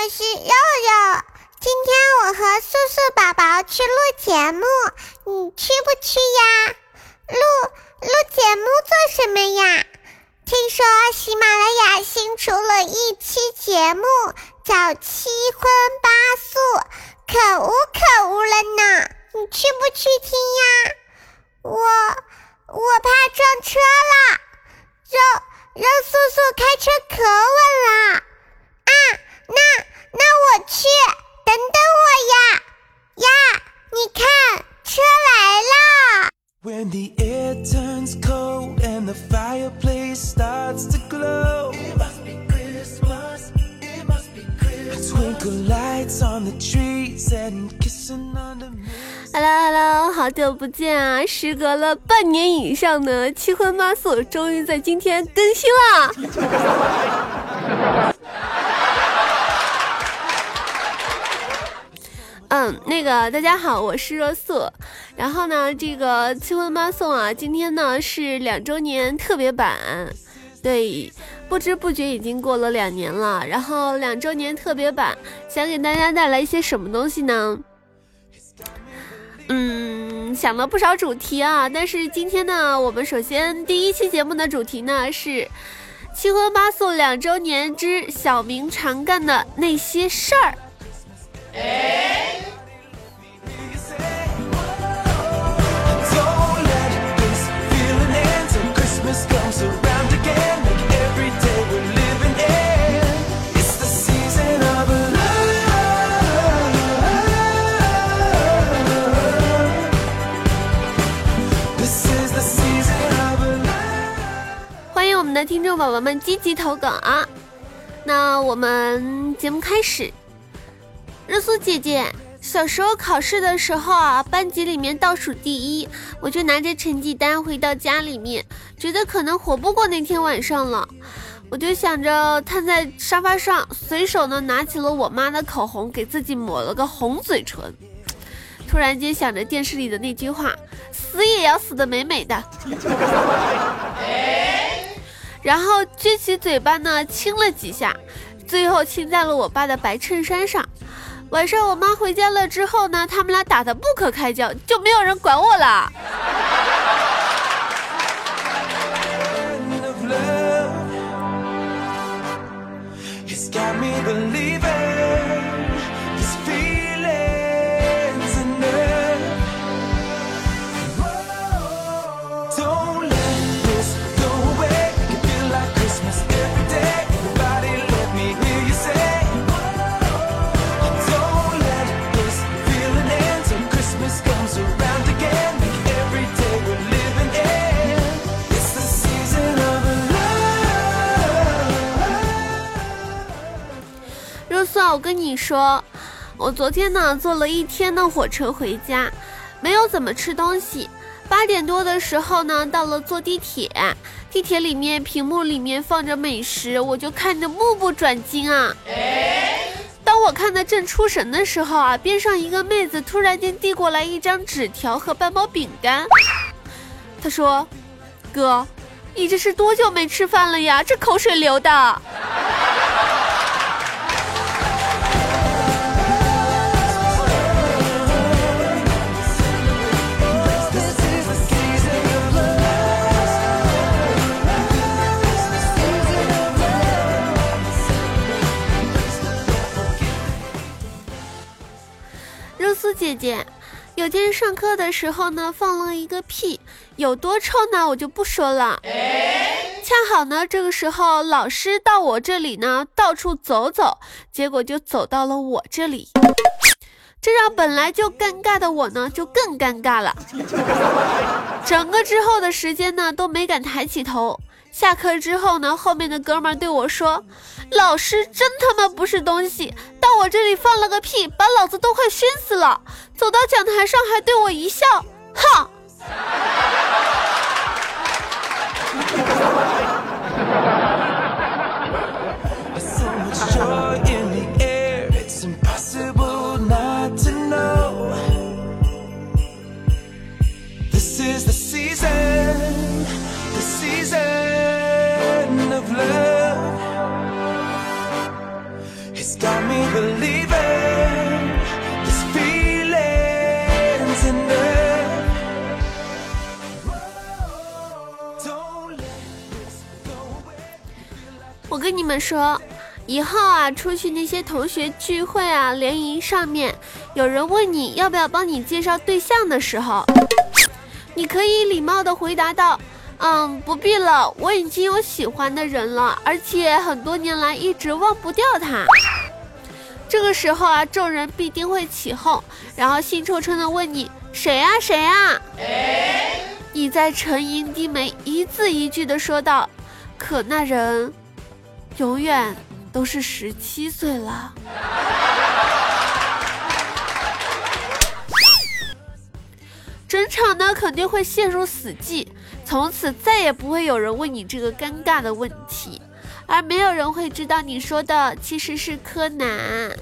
我是肉肉。今天我和素素宝宝去录节目，你去不去呀？录录节目做什么呀？听说喜马拉雅新出了一期节目，叫《七荤八素》，可恶可恶了呢！你去不去听呀？我我怕撞车了，肉。肉素素开车可稳了啊！那那我去，等等我呀呀！你看，车来了。Hello Hello，好久不见啊！时隔了半年以上的七荤八素，终于在今天更新了。嗯，那个大家好，我是若素。然后呢，这个七荤八素啊，今天呢是两周年特别版。对，不知不觉已经过了两年了。然后两周年特别版，想给大家带来一些什么东西呢？嗯，想了不少主题啊，但是今天呢，我们首先第一期节目的主题呢是七荤八素两周年之小明常干的那些事儿。的听众宝宝们积极投稿啊！那我们节目开始。热苏姐姐，小时候考试的时候啊，班级里面倒数第一，我就拿着成绩单回到家里面，觉得可能活不过那天晚上了，我就想着瘫在沙发上，随手呢拿起了我妈的口红，给自己抹了个红嘴唇。突然间想着电视里的那句话：“死也要死的美美的。”然后撅起嘴巴呢，亲了几下，最后亲在了我爸的白衬衫上。晚上我妈回家了之后呢，他们俩打得不可开交，就没有人管我了。说，我昨天呢坐了一天的火车回家，没有怎么吃东西。八点多的时候呢，到了坐地铁，地铁里面屏幕里面放着美食，我就看着目不转睛啊。当我看的正出神的时候啊，边上一个妹子突然间递过来一张纸条和半包饼干，她说：“哥，你这是多久没吃饭了呀？这口水流的。”苏姐姐，有天上课的时候呢，放了一个屁，有多臭呢？我就不说了。恰好呢，这个时候老师到我这里呢，到处走走，结果就走到了我这里，这让本来就尴尬的我呢，就更尴尬了。整个之后的时间呢，都没敢抬起头。下课之后呢，后面的哥们对我说：“老师真他妈不是东西，到我这里放了个屁，把老子都快熏死了。走到讲台上还对我一笑，哼。”你们说，以后啊，出去那些同学聚会啊、联谊上面，有人问你要不要帮你介绍对象的时候，你可以礼貌的回答道：“嗯，不必了，我已经有喜欢的人了，而且很多年来一直忘不掉他。”这个时候啊，众人必定会起哄，然后兴冲冲的问你：“谁呀、谁呀、你在沉吟低眉，一字一句的说道：“可那人永远都是十七岁了。整场呢肯定会陷入死寂，从此再也不会有人问你这个尴尬的问题，而没有人会知道你说的其实是柯南。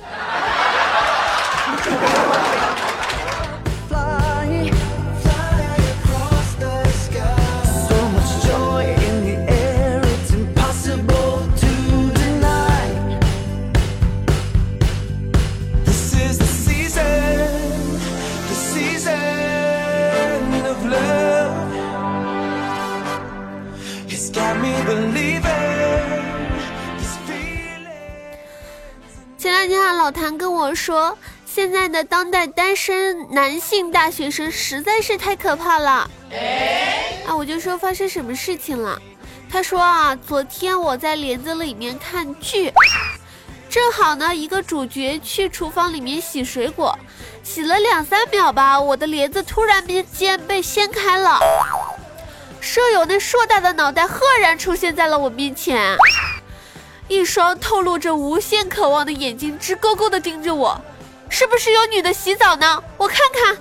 说，现在的当代单身男性大学生实在是太可怕了。啊，我就说发生什么事情了？他说啊，昨天我在帘子里面看剧，正好呢，一个主角去厨房里面洗水果，洗了两三秒吧，我的帘子突然之间被掀开了，舍友那硕大的脑袋赫然出现在了我面前。一双透露着无限渴望的眼睛直勾勾地盯着我，是不是有女的洗澡呢？我看看。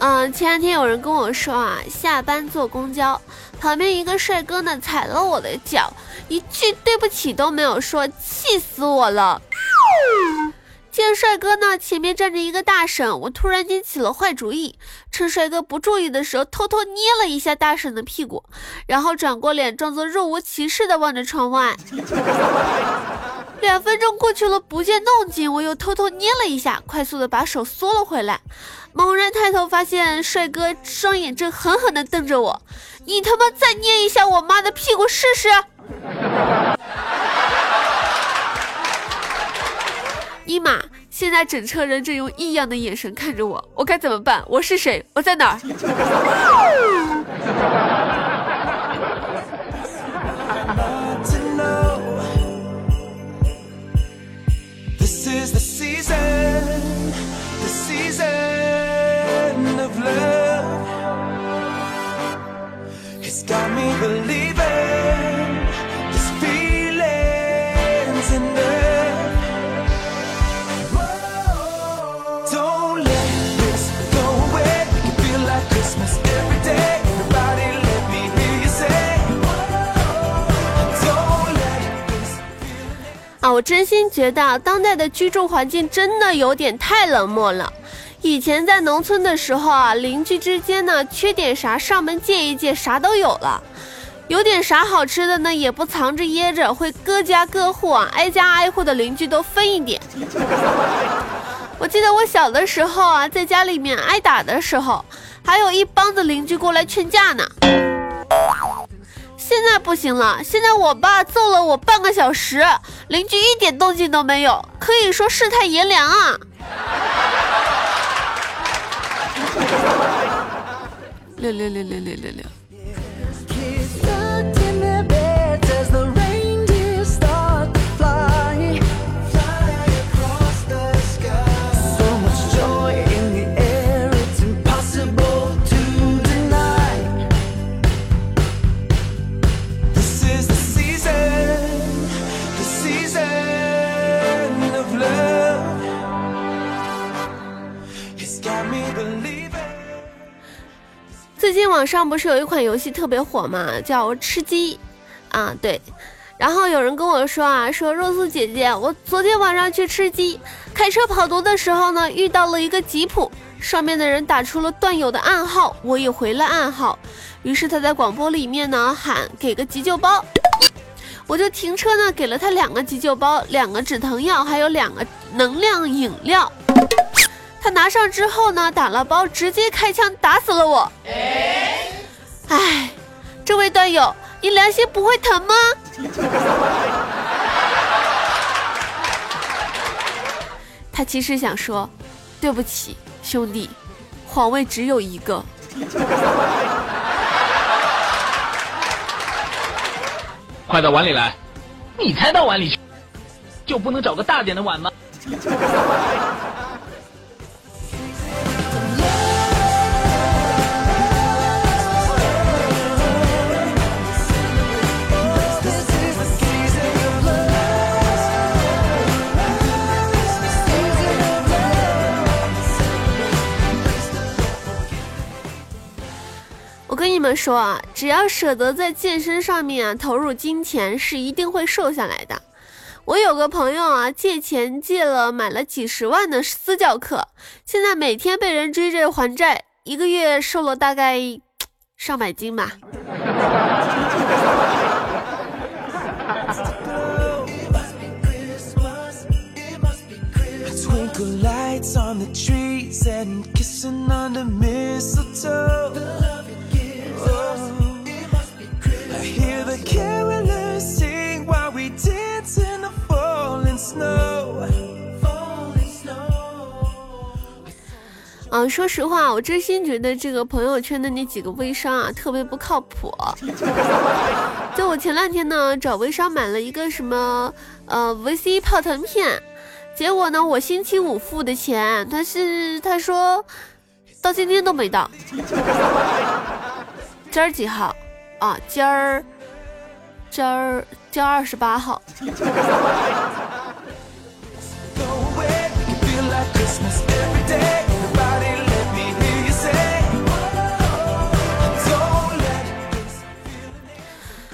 嗯，前两天有人跟我说啊，下班坐公交，旁边一个帅哥呢踩了我的脚，一句对不起都没有说，气死我了。见帅哥呢前面站着一个大婶，我突然间起了坏主意，趁帅哥不注意的时候，偷偷捏了一下大婶的屁股，然后转过脸，装作若无其事的望着窗外。两分钟过去了，不见动静，我又偷偷捏了一下，快速的把手缩了回来。猛然抬头，发现帅哥双眼正狠狠地瞪着我。你他妈再捏一下我妈的屁股试试！尼玛！现在整车人正用异样的眼神看着我，我该怎么办？我是谁？我在哪儿？啊，我真心觉得当代的居住环境真的有点太冷漠了。以前在农村的时候啊，邻居之间呢，缺点啥上门借一借，啥都有了。有点啥好吃的呢，也不藏着掖着，会各家各户啊，挨家挨户的邻居都分一点。我记得我小的时候啊，在家里面挨打的时候，还有一帮子邻居过来劝架呢。现在不行了，现在我爸揍了我半个小时，邻居一点动静都没有，可以说世态炎凉啊。六六六六六六六。上不是有一款游戏特别火嘛，叫吃鸡啊，对。然后有人跟我说啊，说肉素姐姐，我昨天晚上去吃鸡，开车跑毒的时候呢，遇到了一个吉普，上面的人打出了段友的暗号，我也回了暗号，于是他在广播里面呢喊给个急救包，我就停车呢给了他两个急救包，两个止疼药，还有两个能量饮料。他拿上之后呢，打了包，直接开枪打死了我。哎，这位段友，你良心不会疼吗？他其实想说，对不起，兄弟，皇位只有一个。快到碗里来！你才到碗里去，就不能找个大点的碗吗？说啊，只要舍得在健身上面啊投入金钱，是一定会瘦下来的。我有个朋友啊，借钱借了买了几十万的私教课，现在每天被人追着还债，一个月瘦了大概上百斤吧。Hear the carolers sing while we dance in the falling snow. Falling snow. 嗯，说实话，我真心觉得这个朋友圈的那几个微商啊，特别不靠谱。就我前两天呢，找微商买了一个什么呃维 C 泡腾片，结果呢，我星期五付的钱，他是他说到今天都没到。今儿几号？啊，今儿今儿今儿二十八号。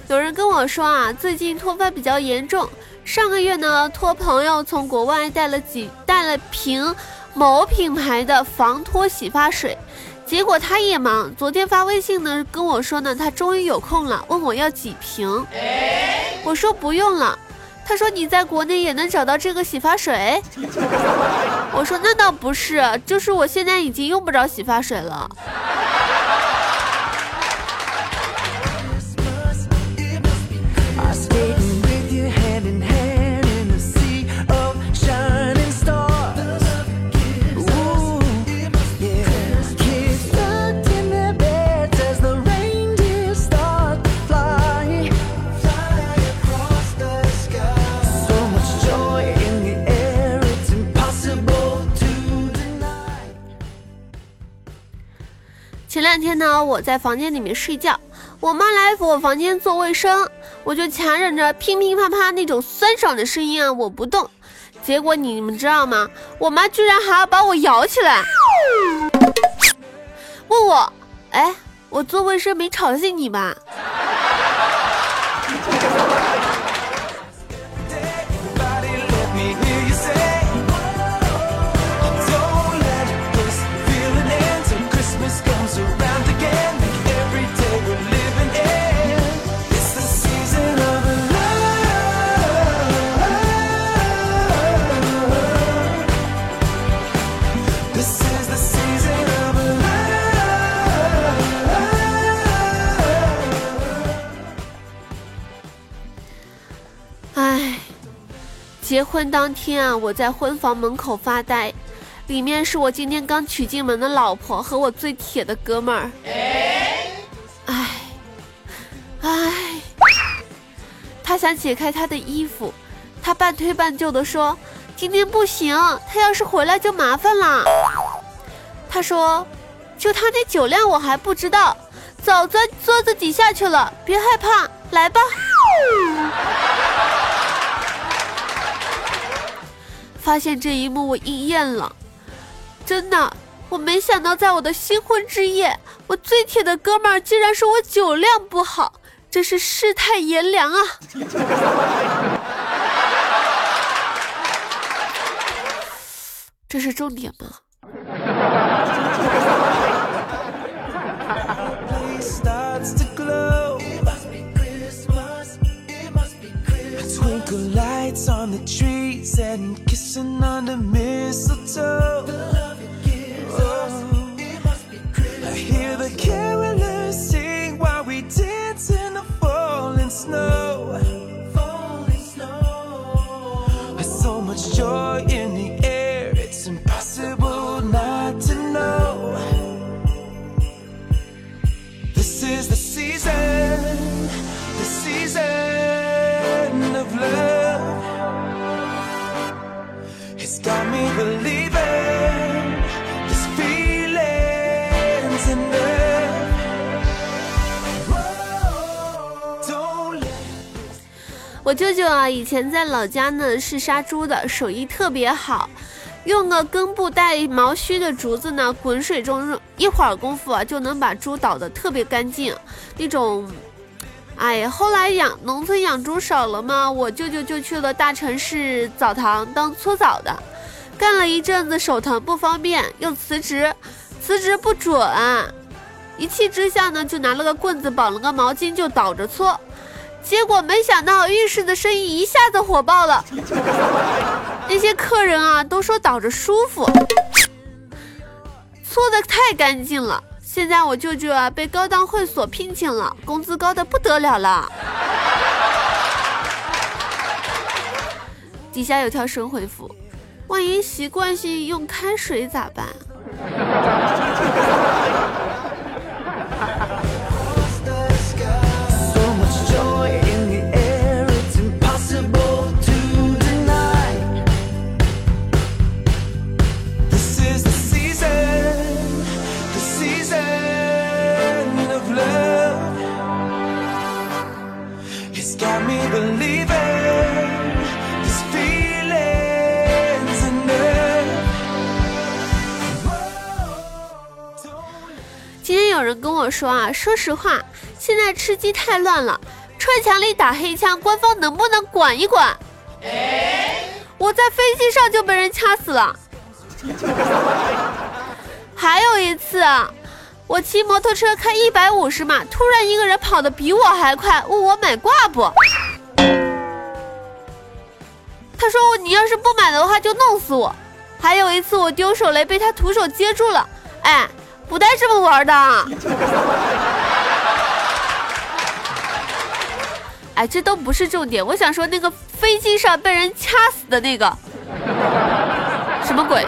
有人跟我说啊，最近脱发比较严重。上个月呢，托朋友从国外带了几带了瓶某品牌的防脱洗发水，结果他也忙，昨天发微信呢跟我说呢，他终于有空了，问我要几瓶。我说不用了。他说你在国内也能找到这个洗发水？我说那倒不是，就是我现在已经用不着洗发水了。我在房间里面睡觉，我妈来我房间做卫生，我就强忍着乒乒乓乓那种酸爽的声音啊，我不动。结果你们知道吗？我妈居然还要把我摇起来，问我，哎，我做卫生没吵醒你吧？结婚当天啊，我在婚房门口发呆，里面是我今天刚娶进门的老婆和我最铁的哥们儿。唉，唉，他想解开他的衣服，他半推半就的说：“今天不行，他要是回来就麻烦了。”他说：“就他那酒量我还不知道，早钻桌子底下去了，别害怕，来吧。”发现这一幕我应验了，真的，我没想到，在我的新婚之夜，我最铁的哥们儿竟然说我酒量不好，真是世态炎凉啊！这是重点吗？Kissing under mistletoe. 我舅舅啊，以前在老家呢是杀猪的，手艺特别好，用个根部带毛须的竹子呢，滚水中一会儿功夫啊，就能把猪捣得特别干净，那种。哎呀，后来养农村养猪少了嘛，我舅舅就去了大城市澡堂当搓澡的，干了一阵子手疼不方便，又辞职，辞职不准，一气之下呢，就拿了个棍子绑了个毛巾就倒着搓，结果没想到浴室的生意一下子火爆了，那些客人啊都说倒着舒服，搓的太干净了。现在我舅舅啊被高档会所聘请了，工资高的不得了了。底下有条神回复：万一习惯性用开水咋办？我说啊，说实话，现在吃鸡太乱了，穿墙里打黑枪，官方能不能管一管？我在飞机上就被人掐死了。还有一次啊，我骑摩托车开一百五十码，突然一个人跑得比我还快，问我买挂不？他说我你要是不买的话就弄死我。还有一次我丢手雷被他徒手接住了，哎，不带这么玩的。哎，这都不是重点，我想说那个飞机上被人掐死的那个，什么鬼？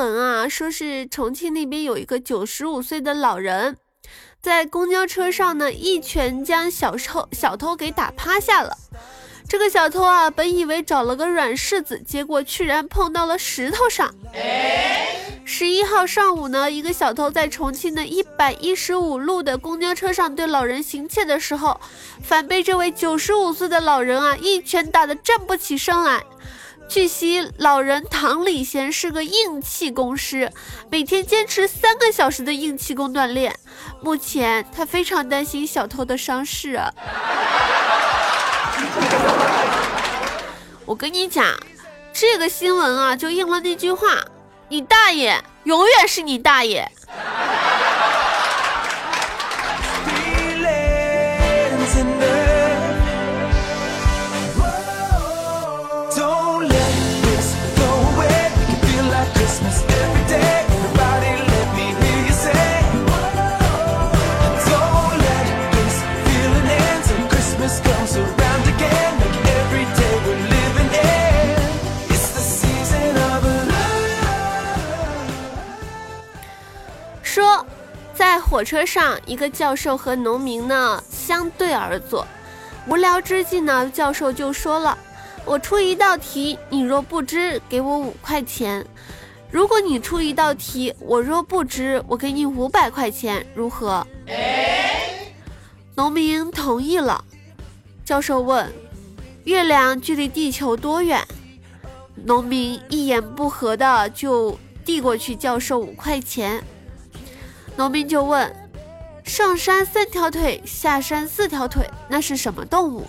闻啊，说是重庆那边有一个九十五岁的老人，在公交车上呢，一拳将小偷小偷给打趴下了。这个小偷啊，本以为找了个软柿子，结果居然碰到了石头上。十一号上午呢，一个小偷在重庆的一百一十五路的公交车上对老人行窃的时候，反被这位九十五岁的老人啊一拳打得站不起身来。据悉，老人唐礼贤是个硬气功师，每天坚持三个小时的硬气功锻炼。目前，他非常担心小偷的伤势。我跟你讲，这个新闻啊，就应了那句话：你大爷，永远是你大爷。火车上，一个教授和农民呢相对而坐。无聊之际呢，教授就说了：“我出一道题，你若不知，给我五块钱；如果你出一道题，我若不知，我给你五百块钱，如何？”农民同意了。教授问：“月亮距离地球多远？”农民一言不合的就递过去教授五块钱。农民就问：“上山三条腿，下山四条腿，那是什么动物？”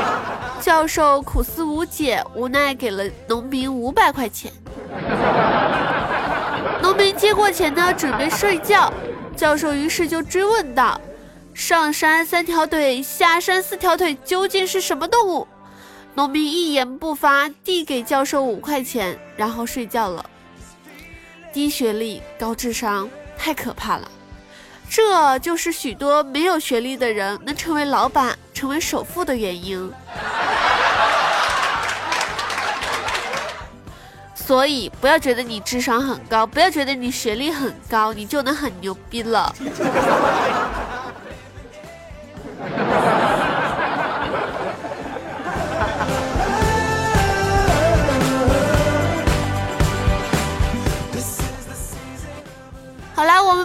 教授苦思无解，无奈给了农民五百块钱。农民接过钱呢，准备睡觉。教授于是就追问道：“上山三条腿，下山四条腿，究竟是什么动物？”农民一言不发，递给教授五块钱，然后睡觉了。低学历、高智商，太可怕了。这就是许多没有学历的人能成为老板、成为首富的原因。所以，不要觉得你智商很高，不要觉得你学历很高，你就能很牛逼了。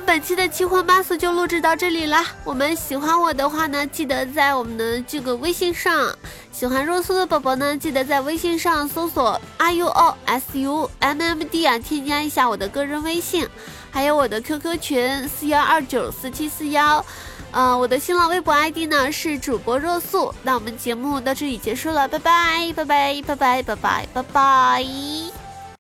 本期的七荤八素就录制到这里了。我们喜欢我的话呢，记得在我们的这个微信上，喜欢若素的宝宝呢，记得在微信上搜索 r u o s u m m d 啊，添加一下我的个人微信，还有我的 QQ 群四幺二九四七四幺，嗯，我的新浪微博 ID 呢是主播若素。那我们节目到这里结束了，拜拜拜拜拜拜拜拜拜拜。